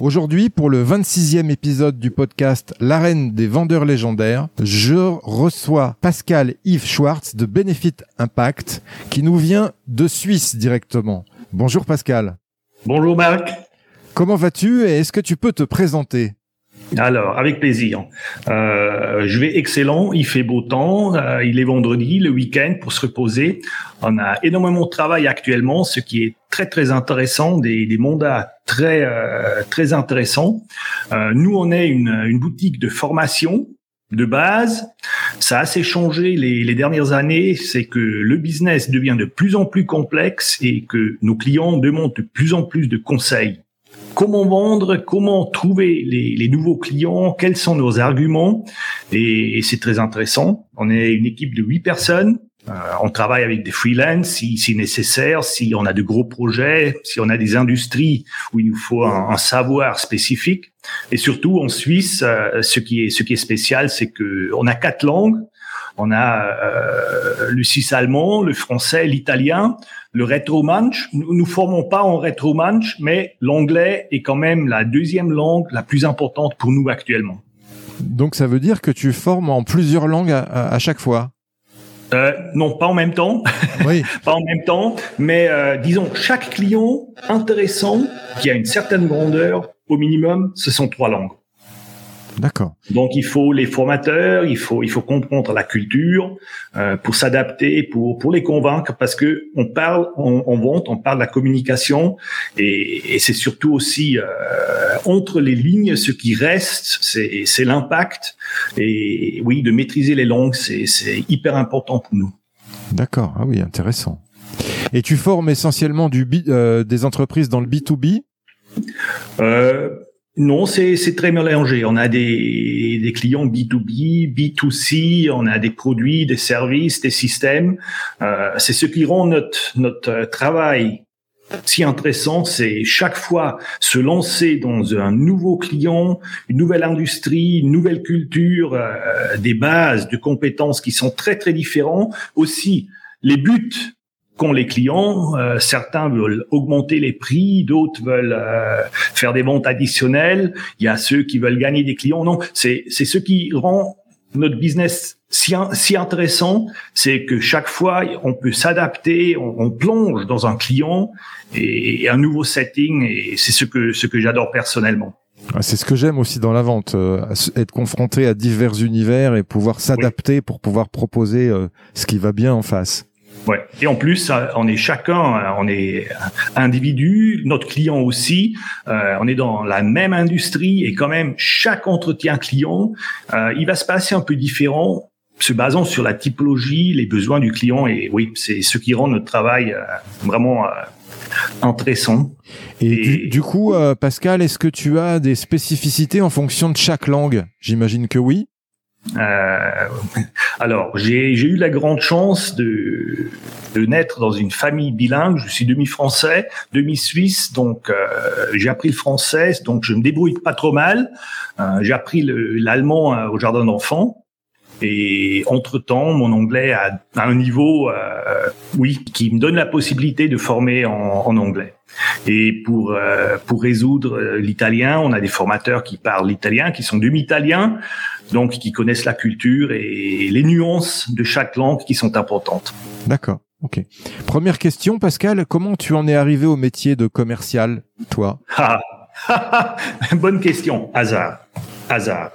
Aujourd'hui, pour le 26e épisode du podcast L'arène des vendeurs légendaires, je reçois Pascal Yves Schwartz de Benefit Impact qui nous vient de Suisse directement. Bonjour Pascal. Bonjour Marc. Comment vas-tu et est-ce que tu peux te présenter? Alors, avec plaisir. Euh, je vais excellent. Il fait beau temps. Euh, il est vendredi, le week-end pour se reposer. On a énormément de travail actuellement, ce qui est très très intéressant, des, des mandats très euh, très intéressants. Euh, nous, on est une, une boutique de formation de base. Ça a assez changé les, les dernières années. C'est que le business devient de plus en plus complexe et que nos clients demandent de plus en plus de conseils comment vendre, comment trouver les, nouveaux clients, quels sont nos arguments. Et, c'est très intéressant. On est une équipe de huit personnes. Euh, on travaille avec des freelances si, si nécessaire, si on a de gros projets, si on a des industries où il nous faut un, savoir spécifique. Et surtout en Suisse, euh, ce qui est ce qui est spécial, c'est que on a quatre langues. On a euh, le suisse allemand, le français, l'italien, le rétro-manche. Nous ne formons pas en rétro-manche, mais l'anglais est quand même la deuxième langue la plus importante pour nous actuellement. Donc ça veut dire que tu formes en plusieurs langues à, chaque fois? Euh, non, pas en même temps. Oui. pas en même temps, mais euh, disons chaque client intéressant qui a une certaine grandeur, au minimum, ce sont trois langues. D'accord. Donc il faut les formateurs, il faut il faut comprendre la culture euh, pour s'adapter, pour pour les convaincre, parce que on parle, on, on on parle de la communication et, et c'est surtout aussi euh, entre les lignes ce qui reste, c'est c'est l'impact et oui de maîtriser les langues, c'est c'est hyper important pour nous. D'accord. Ah oui, intéressant. Et tu formes essentiellement du euh, des entreprises dans le B 2 B? Euh, non, c'est très mélangé. On a des, des clients B2B, B2C, on a des produits, des services, des systèmes. Euh, c'est ce qui rend notre, notre travail si intéressant, c'est chaque fois se lancer dans un nouveau client, une nouvelle industrie, une nouvelle culture, euh, des bases de compétences qui sont très très différents. Aussi, les buts qu'ont les clients. Euh, certains veulent augmenter les prix, d'autres veulent euh, faire des ventes additionnelles. Il y a ceux qui veulent gagner des clients. Non, c'est c'est ce qui rend notre business si, si intéressant, c'est que chaque fois on peut s'adapter, on, plonge dans un client et, un nouveau setting et c'est ce que ce que j'adore personnellement. C'est ce que j'aime aussi dans la vente, euh, être confronté à divers univers et pouvoir s'adapter pour pouvoir proposer ce qui va bien en face. Ouais. Et en plus, on est chacun, on est individu, notre client aussi. Euh, on est dans la même industrie et quand même chaque entretien client, euh, il va se passer un peu différent, se basant sur la typologie, les besoins du client. Et oui, c'est ce qui rend notre travail euh, vraiment intéressant. Et, du, coup, Pascal, est-ce que tu as des spécificités en fonction de chaque langue? J'imagine que oui. Euh, alors, j'ai eu la grande chance de, naître dans une famille bilingue. Je suis demi-français, demi-suisse, donc euh, j'ai appris le français, donc je me débrouille pas trop mal. Euh, j'ai appris l'allemand au jardin d'enfants. Et entre-temps, mon anglais a, un niveau, oui, qui me donne la possibilité de former en, en anglais. Et pour pour résoudre l'italien, on a des formateurs qui parlent l'italien, qui sont demi-italiens, donc qui connaissent la culture et les nuances de chaque langue qui sont importantes. D'accord. Ok. Première question, Pascal, comment tu en es arrivé au métier de commercial, toi? Ah, Bonne question. Hasard. Hasard.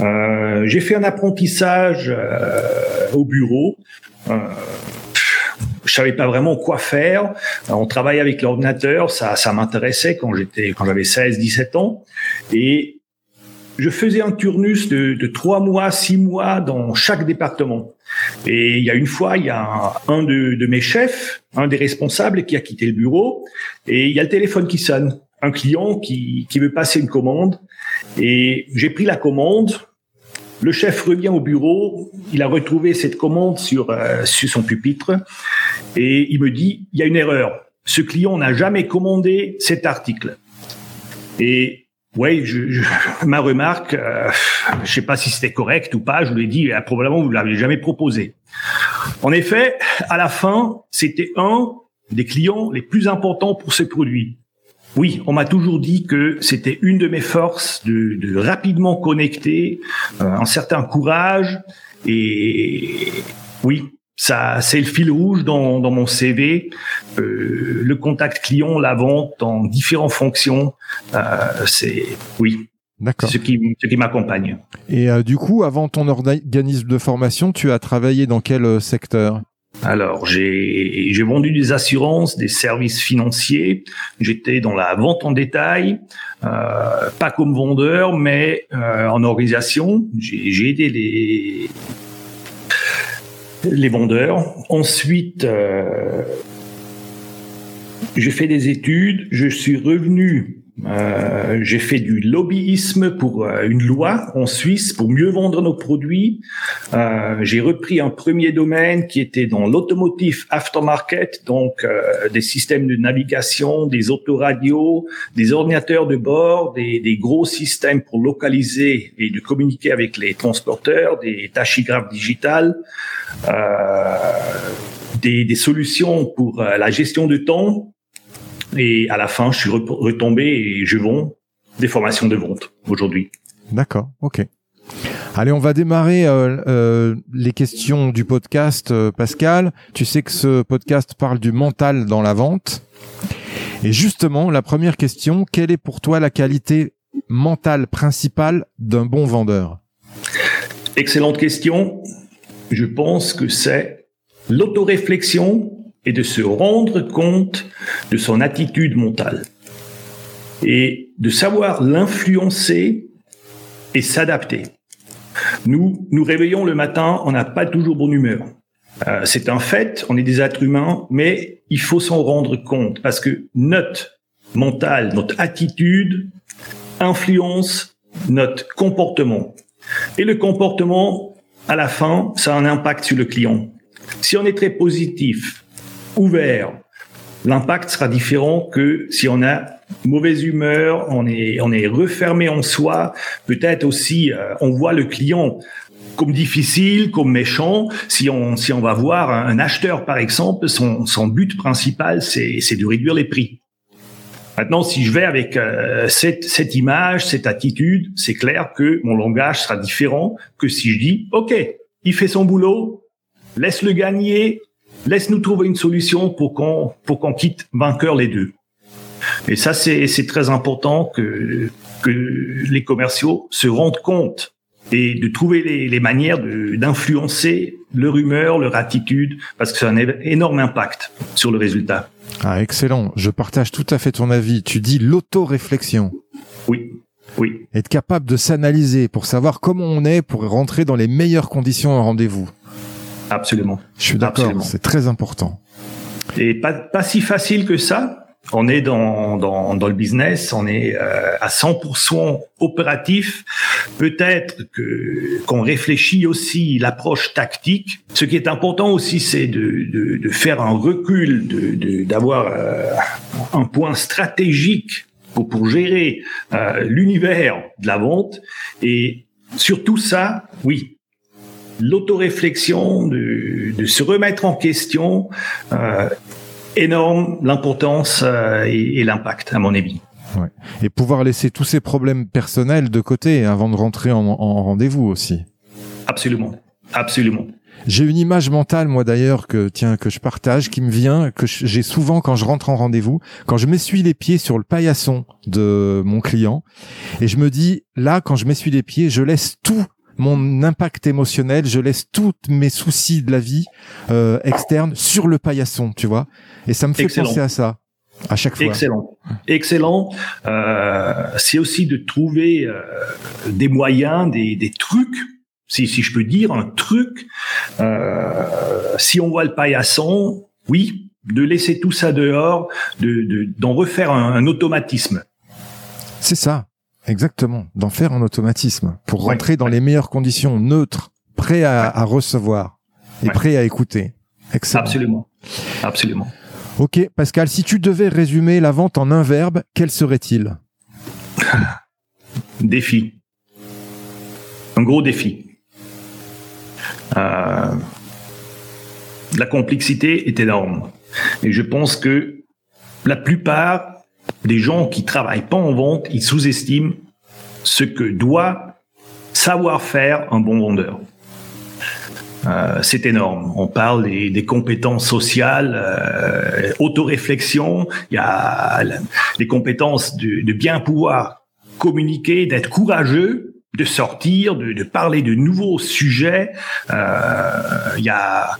Euh, j'ai fait un apprentissage euh, au bureau. Euh, je savais pas vraiment quoi faire. On travaille avec l'ordinateur, ça, ça m'intéressait quand j'étais, quand j'avais 16, 17 ans. Et je faisais un turnus de, 3 mois, 6 mois dans chaque département. Et il y a une fois, il y a un, de, mes chefs, un des responsables qui a quitté le bureau, et il y a le téléphone qui sonne. Un client qui, qui veut passer une commande. Et j'ai pris la commande. Le chef revient au bureau. Il a retrouvé cette commande sur, euh, sur son pupitre. Et il me dit, il y a une erreur. Ce client n'a jamais commandé cet article. Et oui, je, je, ma remarque, euh, je sais pas si c'était correct ou pas, je lui ai dit, euh, probablement vous l'avez jamais proposé. En effet, à la fin, c'était un des clients les plus importants pour ce produit. Oui, on m'a toujours dit que c'était une de mes forces de, de rapidement connecter, euh, un certain courage et oui, ça, c'est le fil rouge dans, dans mon CV. Euh, le contact client, la vente en différentes fonctions, euh, c'est oui. D'accord. Ce qui, ce qui m'accompagne. Et euh, du coup, avant ton organisme de formation, tu as travaillé dans quel secteur? Alors, j'ai vendu des assurances, des services financiers. J'étais dans la vente en détail, euh, pas comme vendeur, mais euh, en organisation. J'ai aidé les, les vendeurs. Ensuite, euh, j'ai fait des études, je suis revenu euh, j'ai fait du lobbyisme pour euh, une loi en Suisse pour mieux vendre nos produits. Euh, j'ai repris un premier domaine qui était dans l'automotive aftermarket, donc des systèmes de navigation, des autoradios, des ordinateurs de bord, des, gros systèmes pour localiser et de communiquer avec les transporteurs, des tachygraphes digitales, des, des solutions pour la gestion de temps et à la fin, je suis retombé et je vends des formations de vente aujourd'hui. D'accord, ok. Allez, on va démarrer euh, euh, les questions du podcast, euh, Pascal. Tu sais que ce podcast parle du mental dans la vente. Et justement, la première question, quelle est pour toi la qualité mentale principale d'un bon vendeur? Excellente question. Je pense que c'est l'autoréflexion et de se rendre compte de son attitude mentale et de savoir l'influencer et s'adapter. Nous nous réveillons le matin, on n'a pas toujours bonne humeur. Euh, c'est un fait, on est des êtres humains, mais il faut s'en rendre compte parce que notre mental, notre attitude influence notre comportement. Et le comportement, à la fin, ça a un impact sur le client. Si on est très positif, ouvert, l'impact sera différent que si on a mauvaise humeur, on est on est refermé en soi, peut-être aussi euh, on voit le client comme difficile, comme méchant. Si on si on va voir un, acheteur par exemple, son son but principal c'est c'est de réduire les prix. Maintenant, si je vais avec euh, cette, cette image, cette attitude, c'est clair que mon langage sera différent que si je dis, OK, il fait son boulot, laisse-le gagner, laisse-nous trouver une solution pour qu'on pour qu'on quitte vainqueur les deux. Et ça, c'est c'est très important que que les commerciaux se rendent compte et de trouver les, les manières d'influencer leur humeur, leur attitude, parce que ça a un énorme impact sur le résultat. Ah, excellent. Je partage tout à fait ton avis. Tu dis l'auto-réflexion. Oui. Oui. Être capable de s'analyser pour savoir comment on est pour rentrer dans les meilleures conditions en rendez-vous. Absolument. Je suis d'accord, c'est très important. Et pas, pas si facile que ça. On est dans, dans, dans le business, on est euh, à 100% opératif. Peut-être que qu'on réfléchit aussi l'approche tactique. Ce qui est important aussi, c'est de, de, de, faire un recul, de d'avoir euh, un point stratégique pour, pour gérer euh, l'univers de la vente. Et sur tout ça, oui, l'autoréflexion, de, de, se remettre en question, euh, énorme l'importance euh, et, et l'impact, à mon avis. Ouais. Et pouvoir laisser tous ces problèmes personnels de côté avant de rentrer en, en rendez-vous aussi. Absolument, absolument. J'ai une image mentale, moi d'ailleurs, que tiens que je partage, qui me vient, que j'ai souvent quand je rentre en rendez-vous, quand je m'essuie les pieds sur le paillasson de mon client, et je me dis là, quand je m'essuie les pieds, je laisse tout mon impact émotionnel, je laisse tous mes soucis de la vie euh, externe sur le paillasson, tu vois, et ça me fait Excellent. penser à ça à chaque fois. Excellent, excellent. Euh, c'est aussi de trouver euh, des moyens, des, des trucs si, si je peux dire, un truc. Euh, si on voit le paillasson, oui, de laisser tout ça dehors, de, de, d'en refaire un, un automatisme. C'est ça, exactement, d'en faire un automatisme pour Ouais, rentrer dans ouais. les meilleures conditions, neutres, prêt à, à recevoir et Ouais. prêt à écouter. Excellent. Absolument, absolument. Ok, Pascal, si tu devais résumer la vente en un verbe, quel serait-il? Défi. Un gros défi. Euh, la complexité est énorme. Et je pense que la plupart des gens qui travaillent pas en vente, ils sous-estiment ce que doit savoir faire un bon vendeur. Euh, c'est énorme. On parle des, des compétences sociales, euh, autoréflexion. Il y a les compétences de, de bien pouvoir communiquer, d'être courageux, de sortir, de, de parler de nouveaux sujets. Euh, il y a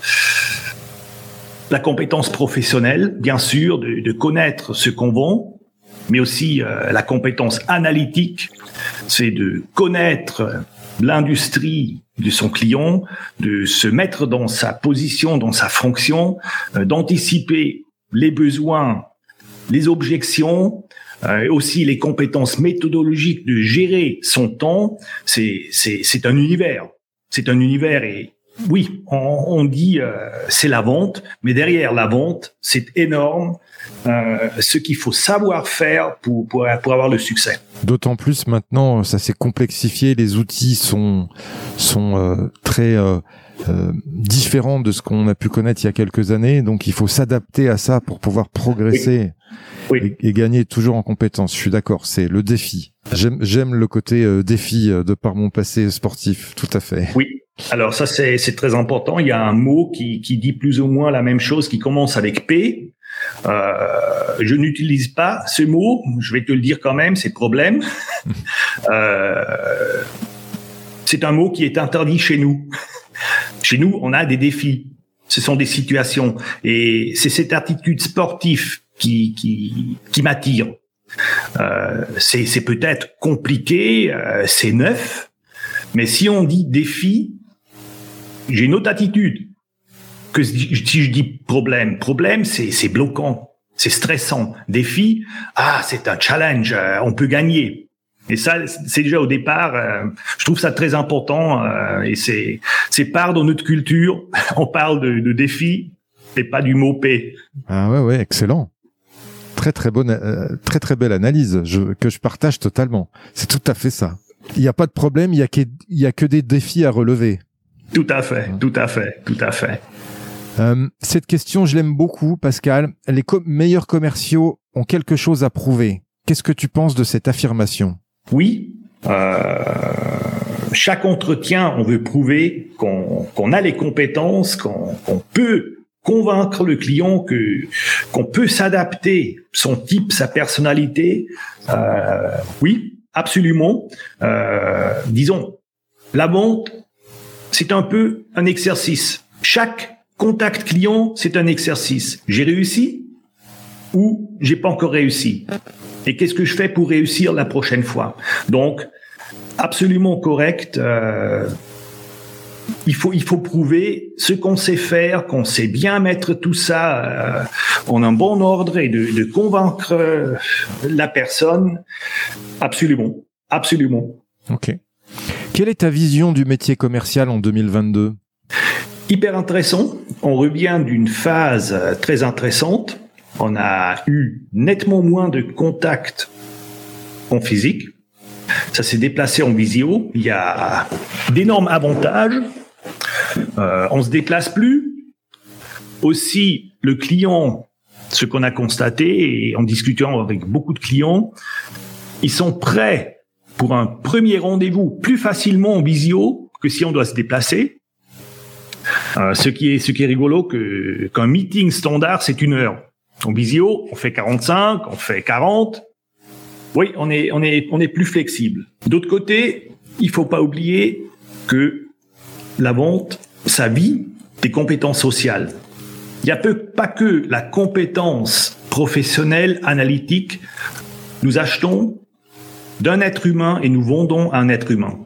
la compétence professionnelle, bien sûr, de, de connaître ce qu'on vend, mais aussi euh, la compétence analytique, c'est de connaître l'industrie de son client, de se mettre dans sa position, dans sa fonction, euh, d'anticiper les besoins, les objections, euh, et aussi les compétences méthodologiques de gérer son temps. C'est c'est c'est un univers. C'est un univers et oui, on, dit euh, c'est la vente, mais derrière la vente, c'est énorme euh, ce qu'il faut savoir faire pour, pour pour avoir le succès. D'autant plus maintenant, ça s'est complexifié, les outils sont sont euh, très euh, euh, différents de ce qu'on a pu connaître il y a quelques années, donc il faut s'adapter à ça pour pouvoir progresser Oui. Et, et gagner toujours en compétences. Je suis d'accord, c'est le défi. J'aime j'aime le côté euh, défi de par mon passé sportif, tout à fait. Oui. Alors ça c'est c'est très important. Il y a un mot qui qui dit plus ou moins la même chose, qui commence avec P. Euh, je n'utilise pas ce mot. Je vais te le dire quand même. C'est problème. euh, c'est un mot qui est interdit chez nous. Chez nous, on a des défis. Ce sont des situations, et c'est cette attitude sportive qui qui qui m'attire. Euh, c'est c'est peut-être compliqué, euh, c'est neuf, mais si on dit défi, j'ai une autre attitude que si je dis problème. Problème, c'est c'est bloquant, c'est stressant. Défi, ah, c'est un challenge, euh, on peut gagner. Et ça, c'est déjà au départ, euh, je trouve ça très important euh, et c'est c'est part de notre culture. On parle de, de défi et pas du mot paix. Ah ouais ouais, excellent. Très très bonne, très très belle analyse je, que je partage totalement. C'est tout à fait ça. Il n'y a pas de problème, il y a que il y a que des défis à relever. Tout à fait, tout à fait, tout à fait. Euh, cette question, je l'aime beaucoup, Pascal. Les meilleurs commerciaux ont quelque chose à prouver. Qu'est-ce que tu penses de cette affirmation? Oui, euh, chaque entretien, on veut prouver qu'on a les compétences, qu'on peut convaincre le client que qu'on peut s'adapter, son type, sa personnalité. Euh, oui, absolument. Disons, la vente, c'est un peu un exercice. Chaque contact client, c'est un exercice. J'ai réussi ou j'ai pas encore réussi? Et qu'est-ce que je fais pour réussir la prochaine fois? Donc, absolument correct. euh, il faut il faut prouver ce qu'on sait faire, qu'on sait bien mettre tout ça euh, en un bon ordre et de, de convaincre euh, la personne. Absolument, absolument. Ok. Quelle est ta vision du métier commercial en 2022 Hyper intéressant. On revient d'une phase très intéressante. On a eu nettement moins de contacts en physique. Ça s'est déplacé en visio. Il y a d'énormes avantages. Euh, on se déplace plus. Aussi, le client, ce qu'on a constaté en discutant avec beaucoup de clients, ils sont prêts pour un premier rendez-vous plus facilement en visio que si on doit se déplacer. Euh, ce qui est ce qui est rigolo que qu'un meeting standard c'est une heure. En visio, on fait 45, on fait 40. Oui, on est plus flexible. D'autre côté, il faut pas oublier que la vente, ça vit des compétences sociales. Il n'y a pas que la compétence professionnelle, analytique. Nous achetons d'un être humain et nous vendons un être humain.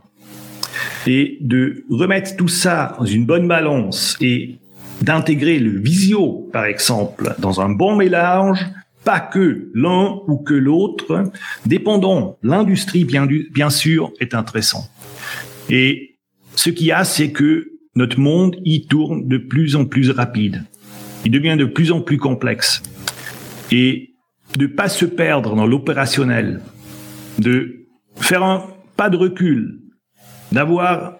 Et de remettre tout ça dans une bonne balance et d'intégrer le visio, par exemple, dans un bon mélange, pas que l'un ou que l'autre, dépendant l'industrie, bien, sûr, est intéressant. Et ce qu'il y a, c'est que notre monde y tourne de plus en plus rapide. Il devient de plus en plus complexe. Et de pas se perdre dans l'opérationnel, de faire un pas de recul, d'avoir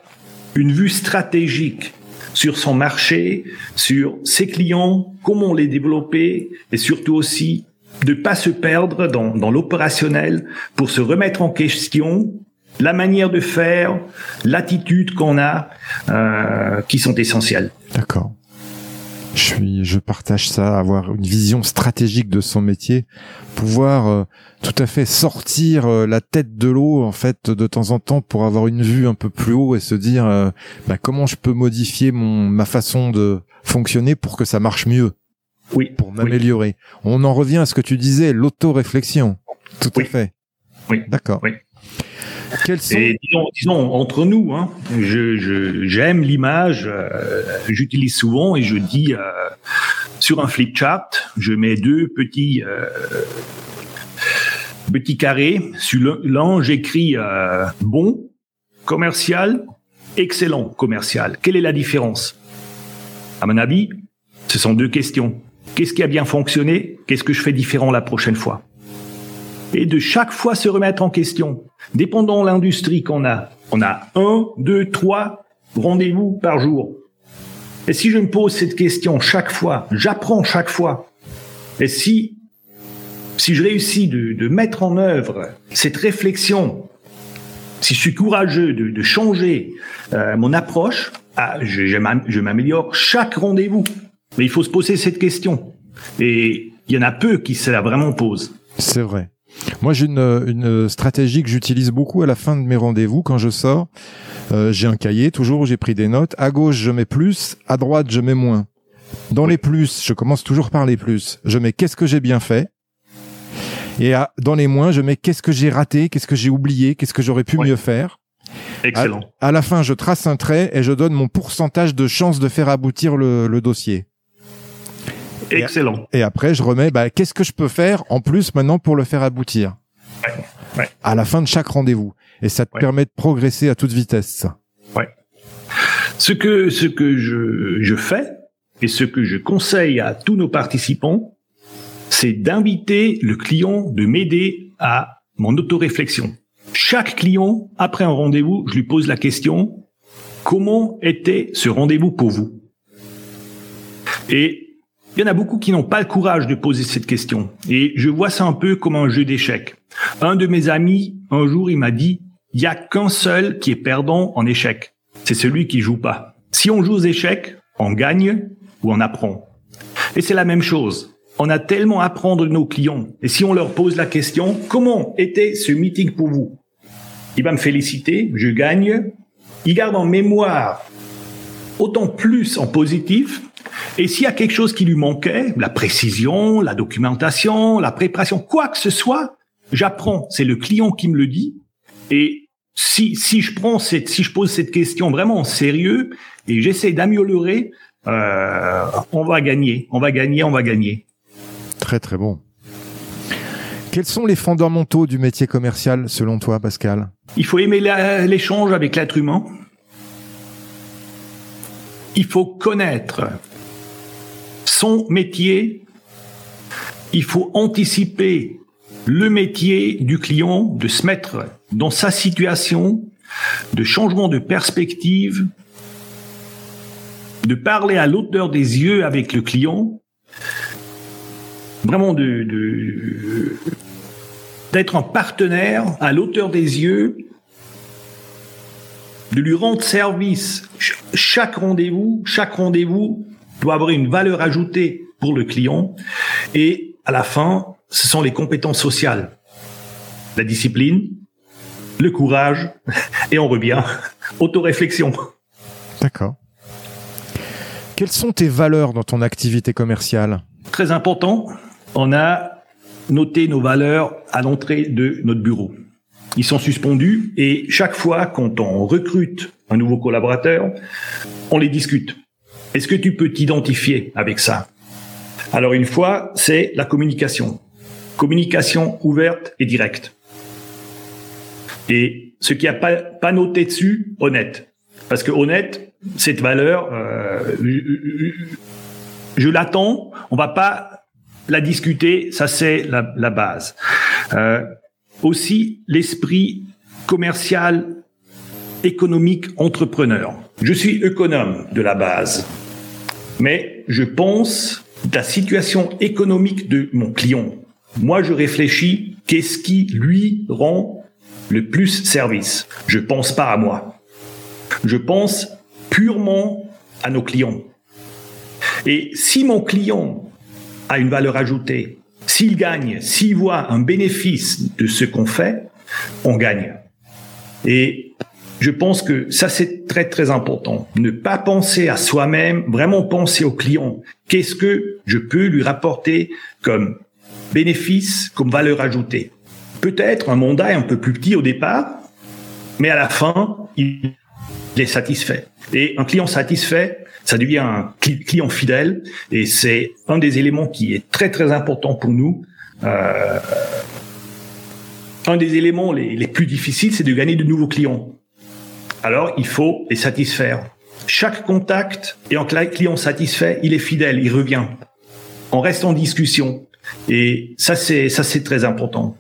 une vue stratégique sur son marché, sur ses clients, comment les développer et surtout aussi de pas se perdre dans, dans l'opérationnel pour se remettre en question la manière de faire, l'attitude qu'on a, euh, qui sont essentielles. D'accord. Je suis, je partage ça, avoir une vision stratégique de son métier, pouvoir euh, tout à fait sortir euh, la tête de l'eau en fait de temps en temps pour avoir une vue un peu plus haut et se dire euh, bah, comment je peux modifier mon ma façon de fonctionner pour que ça marche mieux. Oui. Pour m'améliorer. On en revient à ce que tu disais, l'auto-réflexion. Tout à fait. Oui. D'accord. Oui. Et disons, entre nous, hein, je, j'aime l'image, euh, j'utilise souvent et je dis euh, sur un flip chart, je mets deux petits euh, petits carrés. Sur l'un, j'écris bon commercial, excellent commercial. Quelle est la différence? À mon avis, ce sont deux questions. Qu'est-ce qui a bien fonctionné? Qu'est-ce que je fais différent la prochaine fois? Et de chaque fois se remettre en question. Dépendant l'industrie qu'on a, on a un, deux, trois rendez-vous par jour. Et si je me pose cette question chaque fois, j'apprends chaque fois. Et si, si je réussis de, de mettre en œuvre cette réflexion, si je suis courageux de, de changer euh, mon approche, ah, je, je m'améliore chaque rendez-vous. Mais il faut se poser cette question. Et il y en a peu qui se la vraiment posent. C'est vrai. Moi, j'ai une, une, stratégie que j'utilise beaucoup à la fin de mes rendez-vous quand je sors. Euh, j'ai un cahier, toujours où j'ai pris des notes. À gauche, je mets plus. À droite, je mets moins. Dans les plus, je commence toujours par les plus. Je mets qu'est-ce que j'ai bien fait. Et dans les moins, je mets qu'est-ce que j'ai raté, qu'est-ce que j'ai oublié, qu'est-ce que j'aurais pu mieux faire. Excellent. À, la fin, je trace un trait et je donne mon pourcentage de chance de faire aboutir le, le dossier. Excellent. Et, après, je remets, bah, qu'est-ce que je peux faire en plus maintenant pour le faire aboutir ouais, ouais. À la fin de chaque rendez-vous. Et ça te permet de progresser à toute vitesse. Ouais. Ce que, ce que je, je fais et ce que je conseille à tous nos participants, c'est d'inviter le client de m'aider à mon autoréflexion. Chaque client, après un rendez-vous, je lui pose la question, comment était ce rendez-vous pour vous? Et il y en a beaucoup qui n'ont pas le courage de poser cette question. Et je vois ça un peu comme un jeu d'échecs. Un de mes amis, un jour, il m'a dit, il y a qu'un seul qui est perdant en échec. C'est celui qui joue pas. Si on joue aux échecs, on gagne ou on apprend. Et c'est la même chose. On a tellement à apprendre de nos clients. Et si on leur pose la question, comment était ce meeting pour vous? Il va me féliciter, je gagne. Il garde en mémoire autant plus en positif et s'il y a quelque chose qui lui manquait, la précision, la documentation, la préparation, quoi que ce soit, j'apprends. C'est le client qui me le dit. Et si, si je prends cette, si je pose cette question vraiment en sérieux et j'essaie d'améliorer, euh, on va gagner, on va gagner, on va gagner. Très très bon. Quels sont les fondamentaux du métier commercial selon toi, Pascal? Il faut aimer l'échange avec l'être humain. Il faut connaître son métier, il faut anticiper le métier du client, de se mettre dans sa situation, de changement de perspective. de parler à l'auteur des yeux avec le client, vraiment de, d'être un partenaire à l'auteur des yeux, de lui rendre service. Chaque rendez-vous, chaque rendez-vous doit avoir une valeur ajoutée pour le client. Et à la fin, ce sont les compétences sociales, la discipline, le courage, et on revient, autoréflexion. D'accord. Quelles sont tes valeurs dans ton activité commerciale? Très important, on a noté nos valeurs à l'entrée de notre bureau. Ils sont suspendus et chaque fois quand on recrute un nouveau collaborateur, on les discute. Est-ce que tu peux t'identifier avec ça? Alors une fois, c'est la communication. Communication ouverte et directe. Et ce qui a pas, pas noté dessus, honnête. Parce que honnête, cette valeur, euh, je, l'attends. On va pas la discuter. Ça, c'est la, base. Euh, aussi, l'esprit commercial, économique, entrepreneur. Je suis économe de la base, mais je pense la situation économique de mon client. Moi, je réfléchis qu'est-ce qui lui rend le plus service? Je pense pas à moi. Je pense purement à nos clients. Et si mon client a une valeur ajoutée, s'il gagne, s'il voit un bénéfice de ce qu'on fait, on gagne. Et je pense que ça, c'est très, très important. Ne pas penser à soi-même, vraiment penser au client. Qu'est-ce que je peux lui rapporter comme bénéfice, comme valeur ajoutée? Peut-être un mandat est un peu plus petit au départ, mais à la fin, il est satisfait. Et un client satisfait, ça devient un client fidèle, et c'est un des éléments qui est très très important pour nous. Euh, un des éléments les, les plus difficiles, c'est de gagner de nouveaux clients. Alors, il faut les satisfaire. Chaque contact et un client satisfait, il est fidèle, il revient. On reste en discussion. Et ça, c'est ça, c'est très important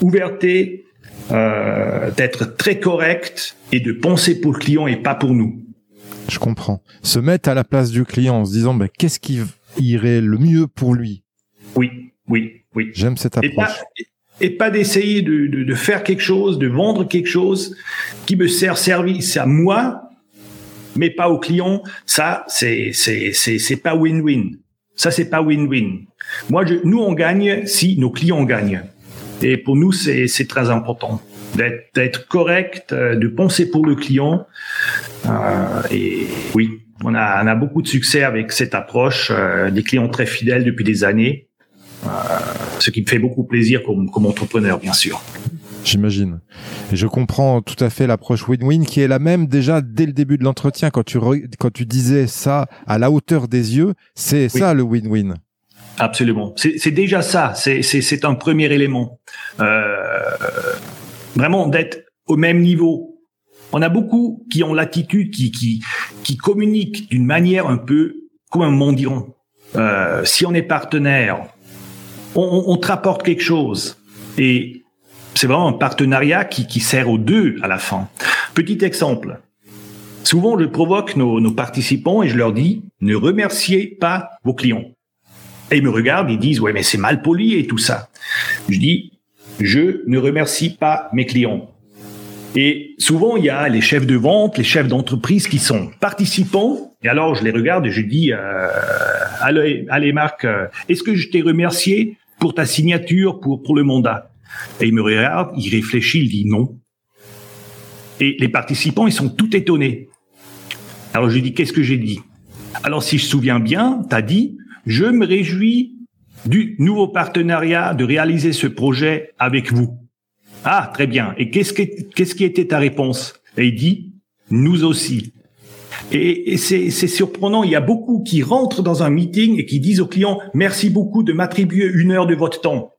ouverté, euh, d'être très correct et de penser pour le client et pas pour nous. Je comprends. Se mettre à la place du client en se disant ben, qu'est-ce qui irait le mieux pour lui? Oui, oui, oui. J'aime cette approche. Et pas, d'essayer de, de, de, faire quelque chose, de vendre quelque chose qui me sert service à moi, mais pas au client. Ça, c'est c'est c'est c'est pas win-win. Ça, c'est pas win-win. Moi, je, nous, on gagne si nos clients gagnent. Et pour nous, c'est très important d'être correct, euh, de penser pour le client. Euh, et oui, on a, on a beaucoup de succès avec cette approche, euh, des clients très fidèles depuis des années, ce qui me fait beaucoup plaisir comme, comme entrepreneur, bien sûr. J'imagine. Et je comprends tout à fait l'approche win-win qui est la même déjà dès le début de l'entretien quand tu quand tu disais ça à la hauteur des yeux, c'est ça le win-win. Absolument. C'est déjà ça. C'est un premier élément. Euh, vraiment d'être au même niveau. On a beaucoup qui ont l'attitude, qui, qui, qui communiquent d'une manière un peu comme un mendiant. Euh, si on est partenaire, on, te rapporte quelque chose. Et c'est vraiment un partenariat qui, sert aux deux à la fin. Petit exemple. Souvent, je provoque nos, nos participants et je leur dis, ne remerciez pas vos clients. Et ils me regardent, ils disent, ouais, mais c'est mal poli et tout ça. Je dis, je ne remercie pas mes clients. Et souvent, il y a les chefs de vente, les chefs d'entreprise qui sont participants. Et alors, je les regarde et je dis, euh, allez, allez Marc, euh, est-ce que je t'ai remercié? Pour ta signature, pour, le mandat Et il me regarde, il réfléchit, il dit non. Et les participants, ils sont tout étonnés. Alors, je lui dis, qu'est-ce que j'ai dit? Alors, si je me souviens bien, tu as dit, je me réjouis du nouveau partenariat, de réaliser ce projet avec vous. Ah, très bien. Et qu'est-ce qu'est-ce qui était ta réponse? Et il dit, nous aussi. Et, c'est surprenant, il y a beaucoup qui rentrent dans un meeting et qui disent au client, merci beaucoup de m'attribuer une heure de votre temps.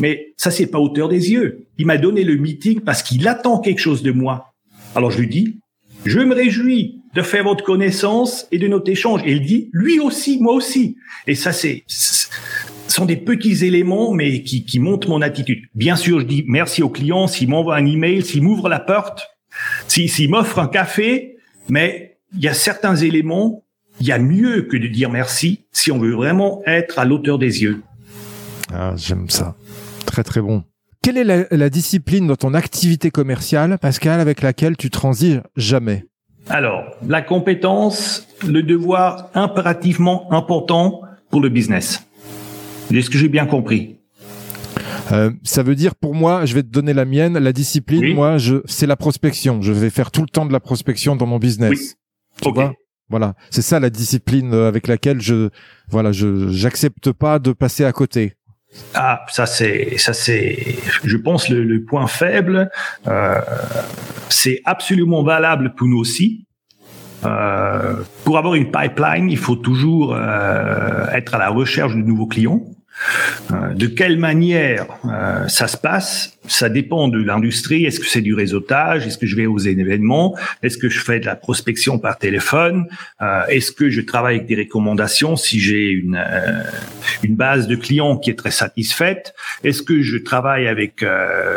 Mais ça, c'est pas hauteur des yeux. Il m'a donné le meeting parce qu'il attend quelque chose de moi. Alors je lui dis, je me réjouis de faire votre connaissance et de notre échange. Et il dit, lui aussi, moi aussi. Et ça, c'est, sont des petits éléments, mais qui, qui montrent mon attitude. Bien sûr, je dis merci au client s'il m'envoie un email, s'il m'ouvre la porte, s'il m'offre un café, mais il y a certains éléments il y a mieux que de dire merci si on veut vraiment être à l'auteur des yeux. Ah, j'aime ça. Très très bon. Quelle est la, la, discipline dans ton activité commerciale, Pascal, avec laquelle tu transiges jamais? Alors, la compétence, le devoir impérativement important pour le business. Est-ce que j'ai bien compris? Euh, ça veut dire pour moi, je vais te donner la mienne, la discipline. Moi, je c'est la prospection. Je vais faire tout le temps de la prospection dans mon business. Oui. Tu vois? Voilà, c'est ça la discipline euh, avec laquelle je voilà, je j'accepte pas de passer à côté. Ah, ça c'est ça c'est, je pense le, le point faible. Euh, c'est absolument valable pour nous aussi. Euh, pour avoir une pipeline, il faut toujours euh, être à la recherche de nouveaux clients. Euh, de quelle manière euh, ça se passe? Ça dépend de l'industrie. Est-ce que c'est du réseautage? Est-ce que je vais aux événements? Est-ce que je fais de la prospection par téléphone? Euh, Est-ce que je travaille avec des recommandations si j'ai une une base de clients qui est très satisfaite? Est-ce que je travaille avec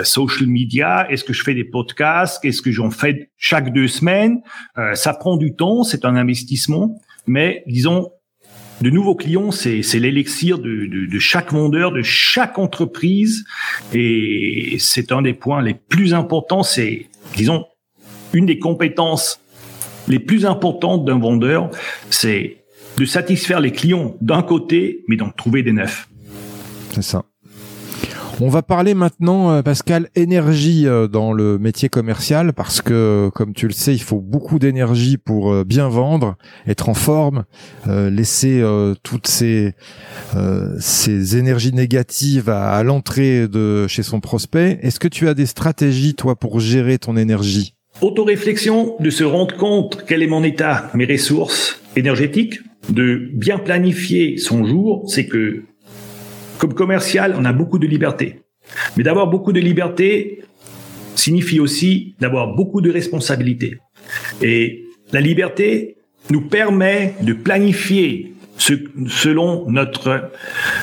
social media? Est-ce que je fais des podcasts? Est-ce que j'en fais chaque deux semaines? Ça prend du temps, c'est un investissement, mais disons de nouveaux clients, c'est, l'élixir de, de, chaque vendeur, de chaque entreprise. Et c'est un des points les plus importants. C'est, disons, une des compétences les plus importantes d'un vendeur, c'est de satisfaire les clients d'un côté, mais d'en trouver des neufs. C'est ça. On va parler maintenant, euh, Pascal, énergie euh, dans le métier commercial parce que, comme tu le sais, il faut beaucoup d'énergie pour euh, bien vendre, être en forme, laisser toutes ces ces énergies négatives à, l'entrée de chez son prospect. Est-ce que tu as des stratégies toi pour gérer ton énergie? Autoréflexion, de se rendre compte quel est mon état, mes ressources énergétiques, de bien planifier son jour, c'est que comme commercial, on a beaucoup de liberté. Mais d'avoir beaucoup de liberté signifie aussi d'avoir beaucoup de responsabilités. Et la liberté nous permet de planifier selon notre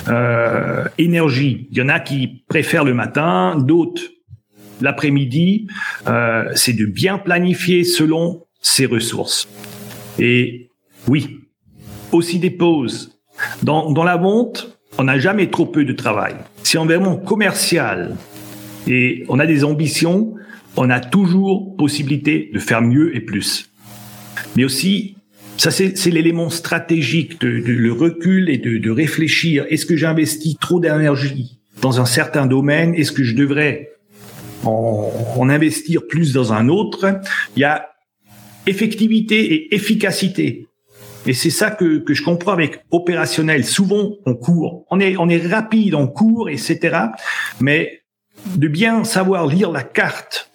euh, énergie. Il y en a qui préfèrent le matin, d'autres l'après-midi. Euh, c'est de bien planifier selon ses ressources. Et oui, aussi des pauses. Dans, dans la vente, on n'a jamais trop peu de travail. Si on est vraiment commercial et on a des ambitions, on a toujours possibilité de faire mieux et plus. Mais aussi, ça c'est l'élément stratégique de, le recul et de, réfléchir. Est-ce que j'investis trop d'énergie dans un certain domaine? Est-ce que je devrais en, en investir plus dans un autre? Il y a effectivité et efficacité. Et c'est ça que, que je comprends avec opérationnel. Souvent, on court. On est, on est rapide, on court, etc. Mais de bien savoir lire la carte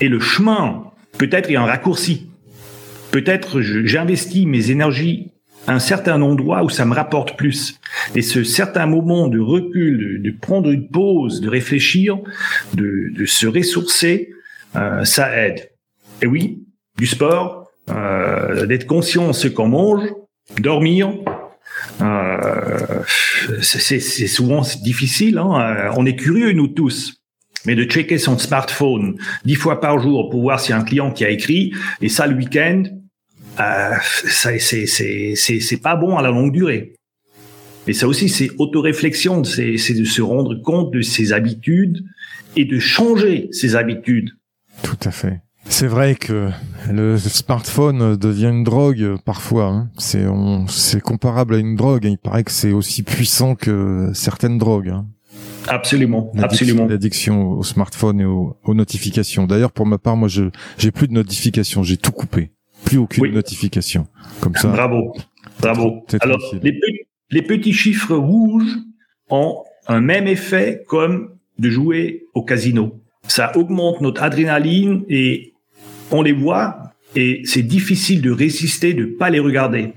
et le chemin, peut-être il y a un raccourci. Peut-être j'investis mes énergies à un certain endroit où ça me rapporte plus. Et ce certain moment de recul, de, prendre une pause, de réfléchir, de, de se ressourcer, euh, ça aide. Et oui, du sport, euh, d'être conscient de ce qu'on mange, dormir. Euh, c'est souvent difficile. Hein. On est curieux nous tous, mais de checker son smartphone dix fois par jour pour voir a un client qui a écrit et ça le week-end, euh, c'est pas bon à la longue durée. Et ça aussi, c'est autoréflexion, c'est de se rendre compte de ses habitudes et de changer ses habitudes. Tout à fait. C'est vrai que le smartphone devient une drogue parfois. Hein. C'est c'est comparable à une drogue. Il paraît que c'est aussi puissant que certaines drogues. Hein. Absolument, absolument. L'addiction au smartphone et aux, notifications. D'ailleurs, pour ma part, moi, je j'ai plus de notifications. J'ai tout coupé. Plus aucune notification. Comme ça. Bravo, bravo. Alors, les, les petits chiffres rouges ont un même effet comme de jouer au casino. Ça augmente notre adrénaline et on les voit et c'est difficile de résister, de pas les regarder.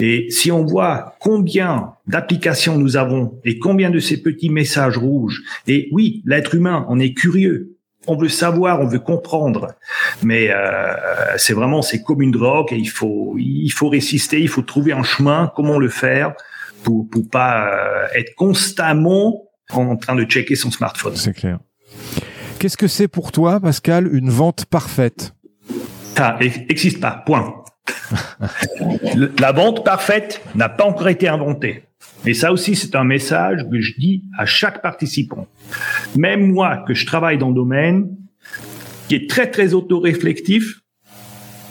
Et si on voit combien d'applications nous avons et combien de ces petits messages rouges, et oui, l'être humain, on est curieux, on veut savoir, on veut comprendre, mais euh, c'est vraiment c'est comme une drogue et il faut il faut résister, il faut trouver un chemin, comment le faire pour pour pas euh, être constamment en train de checker son smartphone. C'est clair. Qu'est-ce que c'est pour toi, Pascal, une vente parfaite? Ça n'existe pas. Point. la vente parfaite n'a pas encore été inventée. Et ça aussi, c'est un message que je dis à chaque participant. Même moi, que je travaille dans le domaine, qui est très, très autoréflectif,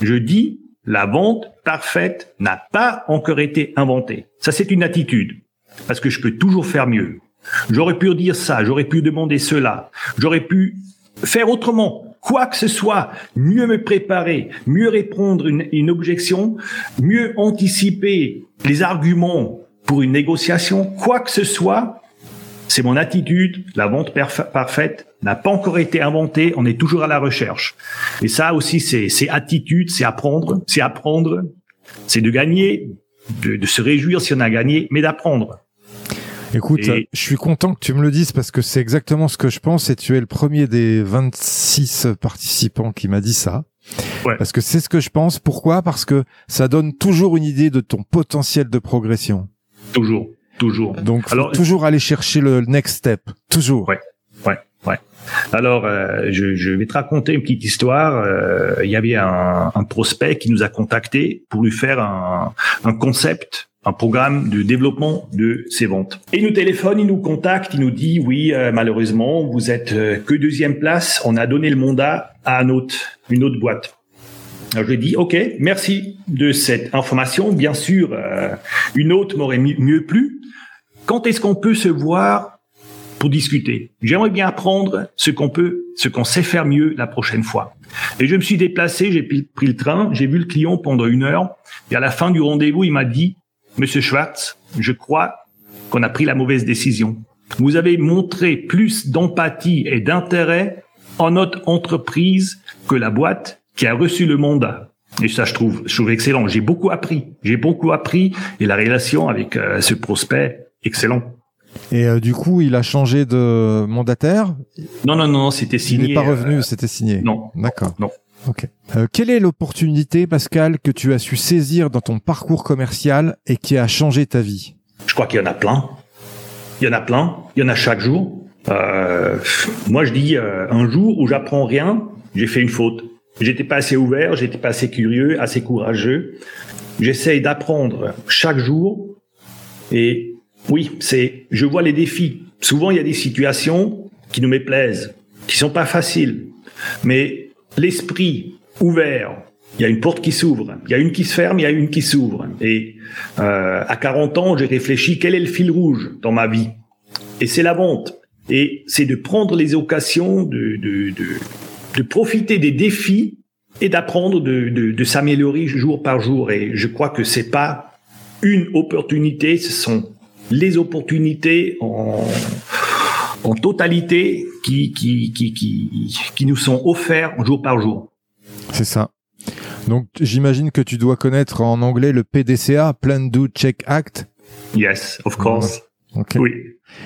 je dis, la vente parfaite n'a pas encore été inventée. Ça, c'est une attitude. Parce que je peux toujours faire mieux. J'aurais pu dire ça, j'aurais pu demander cela, j'aurais pu faire autrement, quoi que ce soit, mieux me préparer, mieux répondre une, une objection, mieux anticiper les arguments pour une négociation, quoi que ce soit, c'est mon attitude. La vente parfaite n'a pas encore été inventée. On est toujours à la recherche. Et ça aussi, c'est attitude, c'est apprendre, c'est apprendre, c'est de gagner, de, de, se réjouir si on a gagné, mais d'apprendre. Écoute, je suis content que tu me le dises parce que c'est exactement ce que je pense et tu es le premier des 26 participants qui m'a dit ça. Ouais. Parce que c'est ce que je pense. Pourquoi? Parce que ça donne toujours une idée de ton potentiel de progression. Toujours, toujours. Donc, Alors, toujours aller chercher le next step. Toujours. Ouais, ouais, ouais. Alors, euh, je, je, vais te raconter une petite histoire. Euh, il y avait un, un, prospect qui nous a contacté pour lui faire un, un concept un programme de développement de ses ventes. Et il nous téléphone, il nous contacte, il nous dit oui, euh, malheureusement, vous êtes euh, que deuxième place, on a donné le mandat à un autre, une autre boîte. Alors je lui ai dit ok, merci de cette information. Bien sûr, euh, une autre m'aurait mieux plu. Quand est-ce qu'on peut se voir pour discuter? J'aimerais bien apprendre ce qu'on peut, ce qu'on sait faire mieux la prochaine fois. Et je me suis déplacé, j'ai pris le train, j'ai vu le client pendant une heure. Et à la fin du rendez-vous, il m'a dit Monsieur Schwartz, je crois qu'on a pris la mauvaise décision. Vous avez montré plus d'empathie et d'intérêt en notre entreprise que la boîte qui a reçu le mandat. Et ça, je trouve, je trouve excellent. J'ai beaucoup appris. J'ai beaucoup appris et la relation avec euh, ce prospect, excellent. Et euh, du coup, il a changé de mandataire? Non, non, non, c'était signé. Il n'est pas revenu, euh, c'était signé. Non. D'accord. Non. Ok. Euh, quelle est l'opportunité, Pascal, que tu as su saisir dans ton parcours commercial et qui a changé ta vie? Je crois qu'il y en a plein. Il y en a plein. Il y en a chaque jour. Euh, moi, je dis euh, un jour où j'apprends rien, j'ai fait une faute. J'étais pas assez ouvert, j'étais pas assez curieux, assez courageux. J'essaye d'apprendre chaque jour. Et oui, c'est, je vois les défis. Souvent, il y a des situations qui nous méplaisent, qui sont pas faciles. Mais l'esprit ouvert, il y a une porte qui s'ouvre, il y a une qui se ferme, il y a une qui s'ouvre. Et euh, à 40 ans, j'ai réfléchi quel est le fil rouge dans ma vie. Et c'est la vente. Et c'est de prendre les occasions, de, de, de, de profiter des défis et d'apprendre de, de, de s'améliorer jour par jour. Et je crois que c'est pas une opportunité, ce sont les opportunités en, en totalité qui, qui, qui, qui, qui nous sont offerts jour par jour. C'est ça. Donc j'imagine que tu dois connaître en anglais le PDCA, Plan Do Check Act. Yes, of course. Oui.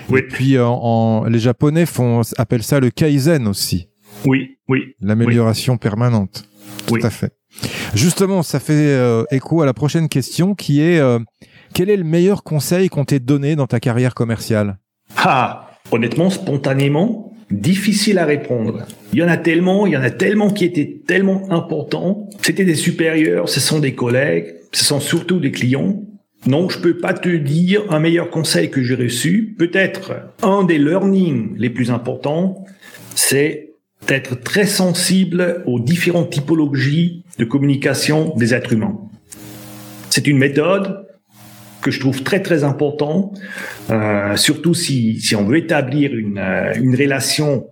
oui. Et puis euh, en, les Japonais font appellent ça le kaizen aussi. Oui, oui. L'amélioration permanente. Tout à fait. Justement, ça fait euh, écho à la prochaine question qui est euh, quel est le meilleur conseil qu'on t'ait donné dans ta carrière commerciale? Ah, honnêtement, spontanément, difficile à répondre. Il y en a tellement, il y en a tellement qui étaient tellement importants. C'était des supérieurs, ce sont des collègues, ce sont surtout des clients. Non, je peux pas te dire un meilleur conseil que j'ai reçu. Peut-être un des learnings les plus importants, c'est d'être très sensible aux différentes typologies de communication des êtres humains. C'est une méthode que je trouve très très important, euh, surtout si, si on veut établir une, euh, une relation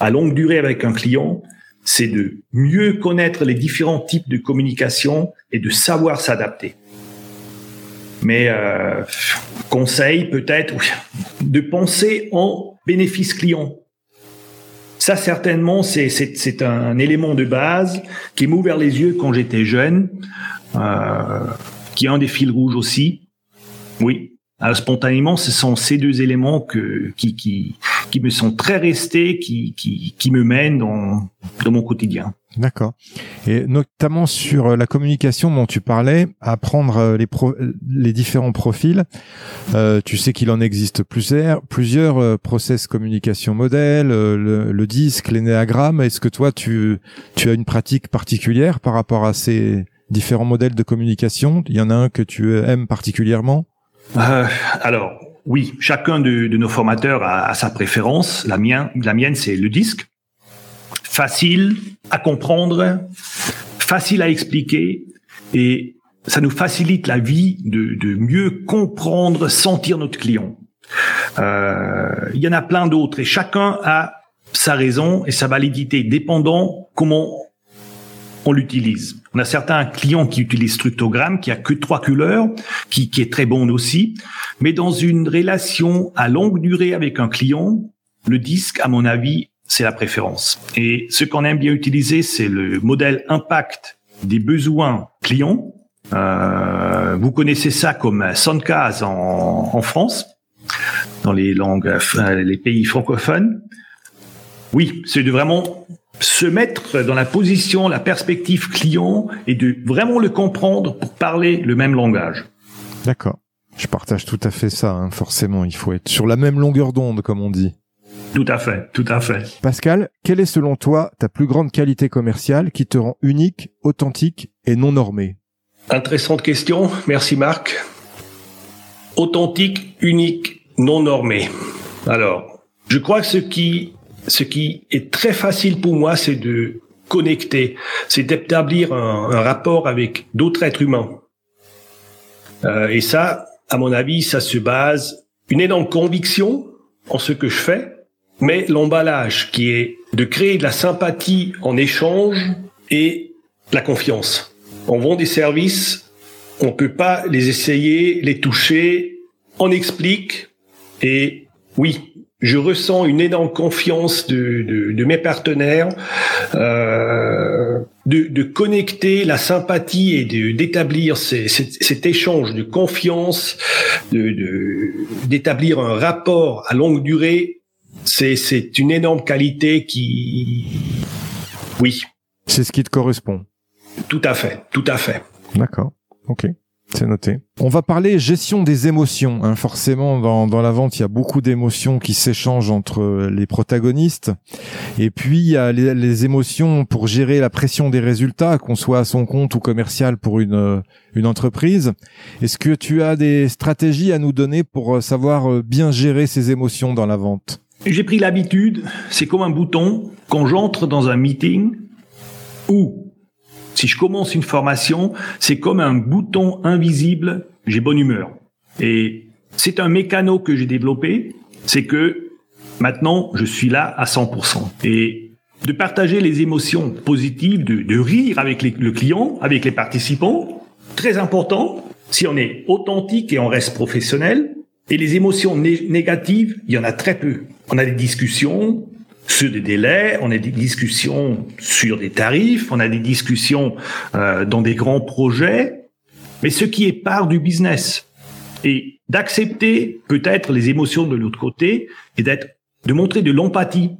à longue durée avec un client, c'est de mieux connaître les différents types de communication et de savoir s'adapter. Mais euh, conseil peut-être de penser en bénéfice client. Ça certainement c'est c'est un élément de base qui m'a ouvert les yeux quand j'étais jeune, euh, qui est un des fils rouges aussi. Oui. Alors, spontanément, ce sont ces deux éléments que, qui, qui, qui me sont très restés, qui, qui, qui me mènent dans, dans mon quotidien. D'accord. Et notamment sur euh, la communication dont tu parlais, apprendre euh, les, pro les différents profils. Euh, tu sais qu'il en existe plusieurs, plusieurs euh, process communication modèle, le, le, disque, l'énéagramme. Est-ce que toi, tu, tu as une pratique particulière par rapport à ces, différents modèles de communication? Il y en a un que tu aimes particulièrement? Euh, Alors, oui, chacun de, nos formateurs a, sa préférence. La, mienne, la mienne, c'est le disque. Facile à comprendre, facile à expliquer et ça nous facilite la vie de, mieux comprendre, sentir notre client. Euh, il y en a plein d'autres et chacun a sa raison et sa validité, dépendant comment on l'utilise. On a certains clients qui utilisent Structogram, qui a que trois couleurs, qui, qui est très bon aussi. Mais dans une relation à longue durée avec un client, le disque, à mon avis, c'est la préférence. Et ce qu'on aime bien utiliser, c'est le modèle impact des besoins clients. Euh, vous connaissez ça comme Soundcast en, en France, dans les langues, euh, les pays francophones. Oui, c'est vraiment se mettre dans la position, la perspective client et de vraiment le comprendre pour parler le même langage. D'accord. Je partage tout à fait ça, hein. forcément. Il faut être sur la même longueur d'onde, comme on dit. Tout à fait, tout à fait. Pascal, quelle est selon toi ta plus grande qualité commerciale qui te rend unique, authentique et non normé Intéressante question. Merci Marc. Authentique, unique, non normé. Alors, je crois que ce qui ce qui est très facile pour moi, c'est de connecter, c'est d'établir un, rapport avec d'autres êtres humains. Euh, et ça, à mon avis, ça se base une énorme conviction en ce que je fais, mais l'emballage qui est de créer de la sympathie en échange et la confiance. On vend des services, on peut pas les essayer, les toucher, on explique et oui, je ressens une énorme confiance de, de, de mes partenaires, euh, de, de, connecter la sympathie et d'établir cet échange de confiance, d'établir un rapport à longue durée. C'est une énorme qualité qui, oui. C'est ce qui te correspond. Tout à fait, tout à fait. D'accord. Ok. C'est noté. On va parler gestion des émotions. Hein. Forcément, dans, dans la vente, il y a beaucoup d'émotions qui s'échangent entre les protagonistes. Et puis, il y a les, les, émotions pour gérer la pression des résultats, qu'on soit à son compte ou commercial pour une, une entreprise. Est-ce que tu as des stratégies à nous donner pour savoir bien gérer ces émotions dans la vente? J'ai pris l'habitude, c'est comme un bouton, quand j'entre dans un meeting ou si je commence une formation, c'est comme un bouton invisible, j'ai bonne humeur. Et c'est un mécano que j'ai développé, c'est que maintenant, je suis là à 100%. Et de partager les émotions positives, de, rire avec le client, avec les participants, très important. Si on est authentique et on reste professionnel, et les émotions négatives, il y en a très peu. On a des discussions, sur des délais, on a des discussions sur des tarifs, on a des discussions euh, dans des grands projets, mais ce qui est part du business et d'accepter peut-être les émotions de l'autre côté et d'être de montrer de l'empathie,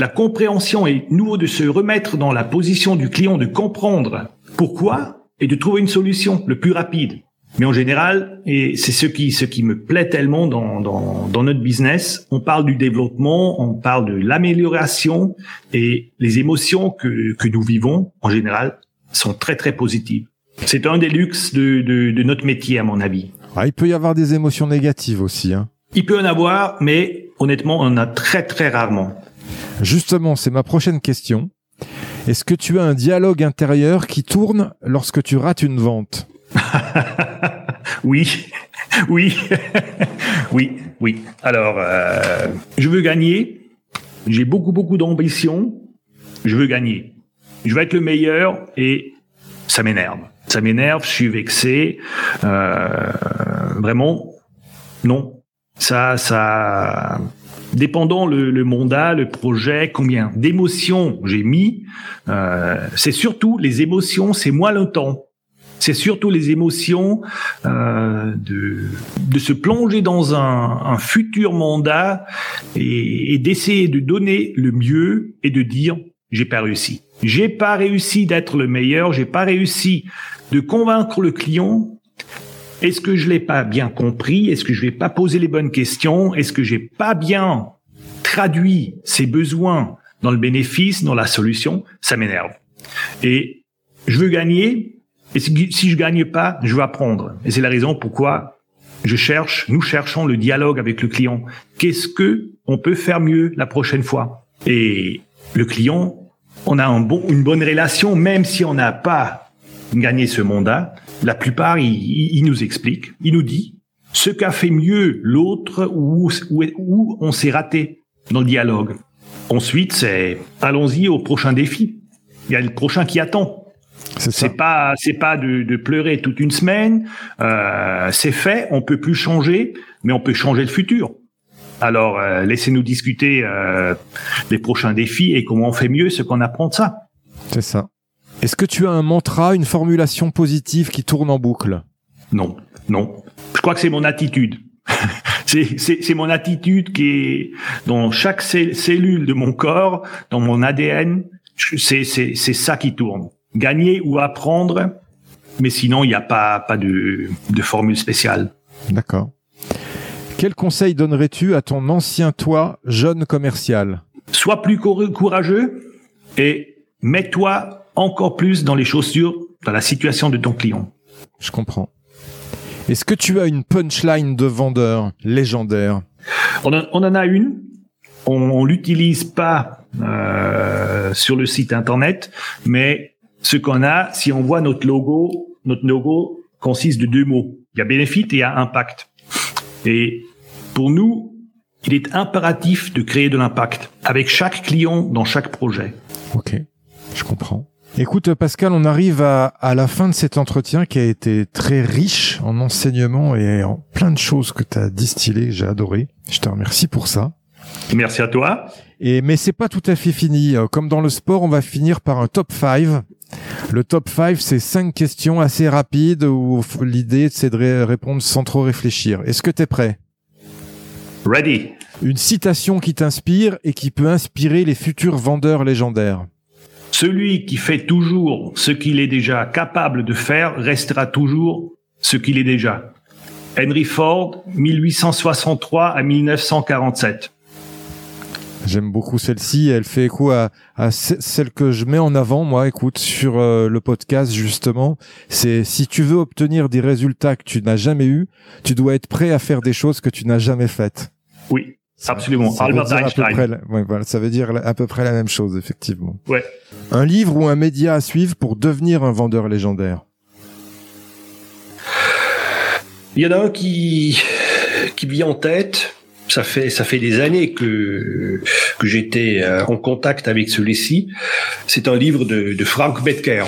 la compréhension et nouveau de se remettre dans la position du client, de comprendre pourquoi et de trouver une solution le plus rapide. Mais en général, et c'est ce qui, ce qui me plaît tellement dans, dans, dans notre business, on parle du développement, on parle de l'amélioration et les émotions que, que nous vivons, en général, sont très, très positives. C'est un des luxes de, de, de, notre métier, à mon avis. Ah, il peut y avoir des émotions négatives aussi. Hein. Il peut en avoir, mais honnêtement, on en a très, très rarement. Justement, c'est ma prochaine question. Est-ce que tu as un dialogue intérieur qui tourne lorsque tu rates une vente? oui, oui, oui, oui. Alors, euh, je veux gagner. J'ai beaucoup, beaucoup d'ambition. Je veux gagner. Je veux être le meilleur et ça m'énerve. Ça m'énerve. Je suis vexé. Euh, vraiment, non. Ça, ça. Dépendant le, le mandat, le projet, combien d'émotions j'ai mis, euh, c'est surtout les émotions, c'est moi le temps c'est surtout les émotions euh, de, se plonger dans un, un futur mandat et, et d'essayer de donner le mieux et de dire j'ai pas réussi. J'ai pas réussi d'être le meilleur, j'ai pas réussi de convaincre le client. Est-ce que je l'ai pas bien compris? Est-ce que je vais pas poser les bonnes questions? Est-ce que j'ai pas bien traduit ses besoins dans le bénéfice, dans la solution? Ça m'énerve. Et je veux gagner, Et si, je gagne pas, je vais apprendre. Et c'est la raison pourquoi je cherche, nous cherchons le dialogue avec le client. Qu'est-ce que on peut faire mieux la prochaine fois? Et le client, on a une bonne relation, même si on n'a pas gagné ce mandat. La plupart, il, nous explique, il nous dit ce qu'a fait mieux l'autre ou où on s'est raté dans le dialogue. Ensuite, c'est allons-y au prochain défi. Il y a le prochain qui attend. C'est pas c'est pas de, de, pleurer toute une semaine. Euh, c'est fait, on peut plus changer, mais on peut changer le futur. Alors euh, laissez-nous discuter euh, des prochains défis et comment on fait mieux ce qu'on apprend de ça. C'est ça. Est-ce que tu as un mantra, une formulation positive qui tourne en boucle? Non, non. Je crois que c'est mon attitude. c'est mon attitude qui est dans chaque cellule de mon corps, dans mon ADN. C'est ça qui tourne gagner ou apprendre, mais sinon, il n'y a pas, pas de, de formule spéciale. D'accord. Quel conseil donnerais-tu à ton ancien toi, jeune commercial? Sois plus courageux et mets-toi encore plus dans les chaussures, dans la situation de ton client. Je comprends. Est-ce que tu as une punchline de vendeur légendaire? On, en a une. On, ne l'utilise pas euh, sur le site internet, mais ce qu'on a, si on voit notre logo, notre logo consiste de deux mots. Il y a bénéfice et il y a impact. Et pour nous, il est impératif de créer de l'impact avec chaque client dans chaque projet. Ok, je comprends. Écoute Pascal, on arrive à, à la fin de cet entretien qui a été très riche en enseignements et en plein de choses que tu as distillées, j'ai adoré. Je te remercie pour ça. Merci à toi. Et mais c'est pas tout à fait fini. Comme dans le sport, on va finir par un top 5 le top 5, c'est cinq questions assez rapides où l'idée, c'est de répondre sans trop réfléchir. Est-ce que tu es prêt? Ready. Une citation qui t'inspire et qui peut inspirer les futurs vendeurs légendaires. Celui qui fait toujours ce qu'il est déjà capable de faire restera toujours ce qu'il est déjà. Henry Ford, 1863 à 1947. J'aime beaucoup celle-ci. Elle fait écho à, celle que je mets en avant, moi, écoute, sur euh, le podcast, justement. C'est si tu veux obtenir des résultats que tu n'as jamais eu, tu dois être prêt à faire des choses que tu n'as jamais faites. Oui, absolument. Ça, Albert Einstein. voilà, ça veut dire à peu près la même chose, effectivement. Ouais. Un livre ou un média à suivre pour devenir un vendeur légendaire? Il y en a un qui, qui vit en tête ça fait ça fait des années que que j'étais euh, en contact avec celui-ci. C'est un livre de, de Frank Bettker,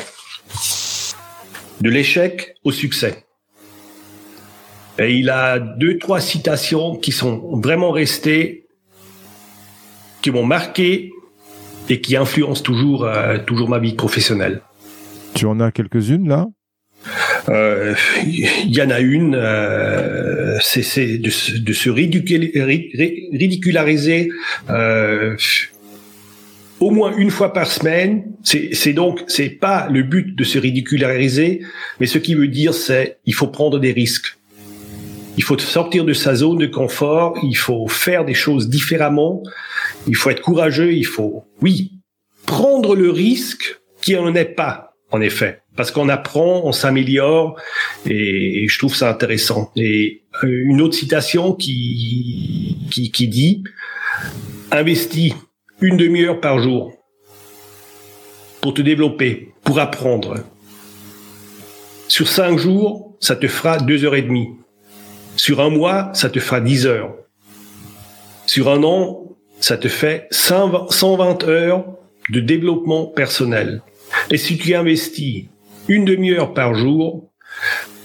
de l'échec au succès. Et il a deux trois citations qui sont vraiment restées, qui m'ont marqué et qui influencent toujours euh, toujours ma vie professionnelle. Tu en as quelques-unes là? Il y en a une, euh, c'est de, de, se ridiculariser euh, au moins une fois par semaine. C'est donc c'est pas le but de se ridiculariser, mais ce qui veut dire c'est il faut prendre des risques. Il faut sortir de sa zone de confort. Il faut faire des choses différemment. Il faut être courageux. Il faut, oui, prendre le risque qui en est pas en effet. Parce qu'on apprend, on s'améliore, et, je trouve ça intéressant. Et euh, une autre citation qui, qui, qui dit investis une demi-heure par jour pour te développer, pour apprendre. Sur cinq jours, ça te fera deux heures et demie. Sur un mois, ça te fera dix heures. Sur un an, ça te fait 120 heures de développement personnel. Et si tu investis une demi-heure par jour,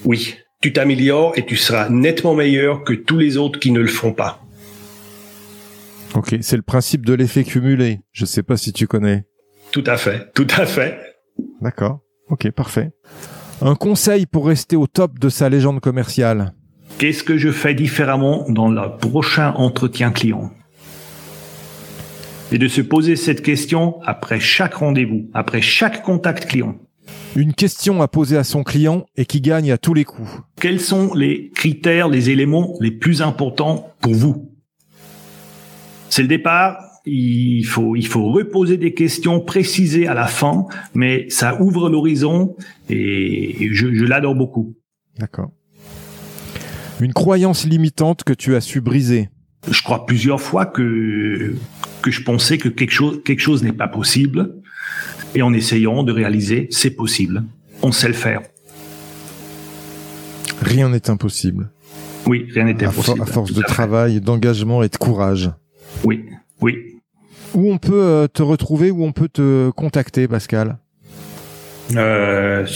oui, tu t'améliores et tu seras nettement meilleur que tous les autres qui ne le font pas. Ok, c'est le principe de l'effet cumulé. Je ne sais pas si tu connais. Tout à fait, tout à fait. D'accord. Ok, parfait. Un conseil pour rester au top de sa légende commerciale. Qu'est-ce que je fais différemment dans le prochain entretien client? Et de se poser cette question après chaque rendez-vous, après chaque contact client. Une question à poser à son client et qui gagne à tous les coups. Quels sont les critères, les éléments les plus importants pour vous? C'est le départ il faut, il faut reposer des questions précisées à la fin, mais ça ouvre l'horizon et je, je l'adore beaucoup. D'accord. Une croyance limitante que tu as su briser. Je crois plusieurs fois que que je pensais que quelque chose quelque chose n'est pas possible et en essayant de réaliser, c'est possible. On sait le faire. Rien n'est impossible. Oui, rien n'est impossible. à force de travail, d'engagement et de courage. Oui, oui. Où on peut euh, te retrouver, où on peut te contacter, Pascal? Euh,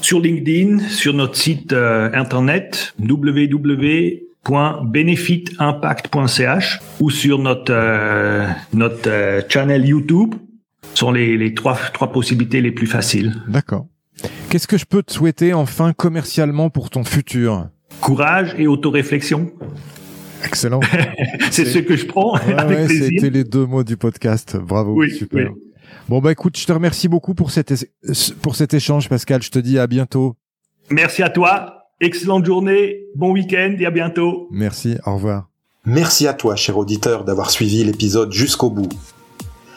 Sur LinkedIn, sur notre site euh, internet www.benefitimpact.ch ou sur notre notre channel YouTube sont les, les trois trois possibilités les plus faciles. D'accord. Qu'est-ce que je peux te souhaiter enfin commercialement pour ton futur? Courage et autoréflexion. Excellent. c'est ce que je prends avec plaisir. C'était les deux mots du podcast. Bravo, oui, super. Bon bah écoute, je te remercie beaucoup pour cet pour cet échange, Pascal. Je te dis à bientôt. Merci à toi. Excellente journée, bon week-end et à bientôt. Merci. Au revoir. Merci à toi, cher auditeur, d'avoir suivi l'épisode jusqu'au bout.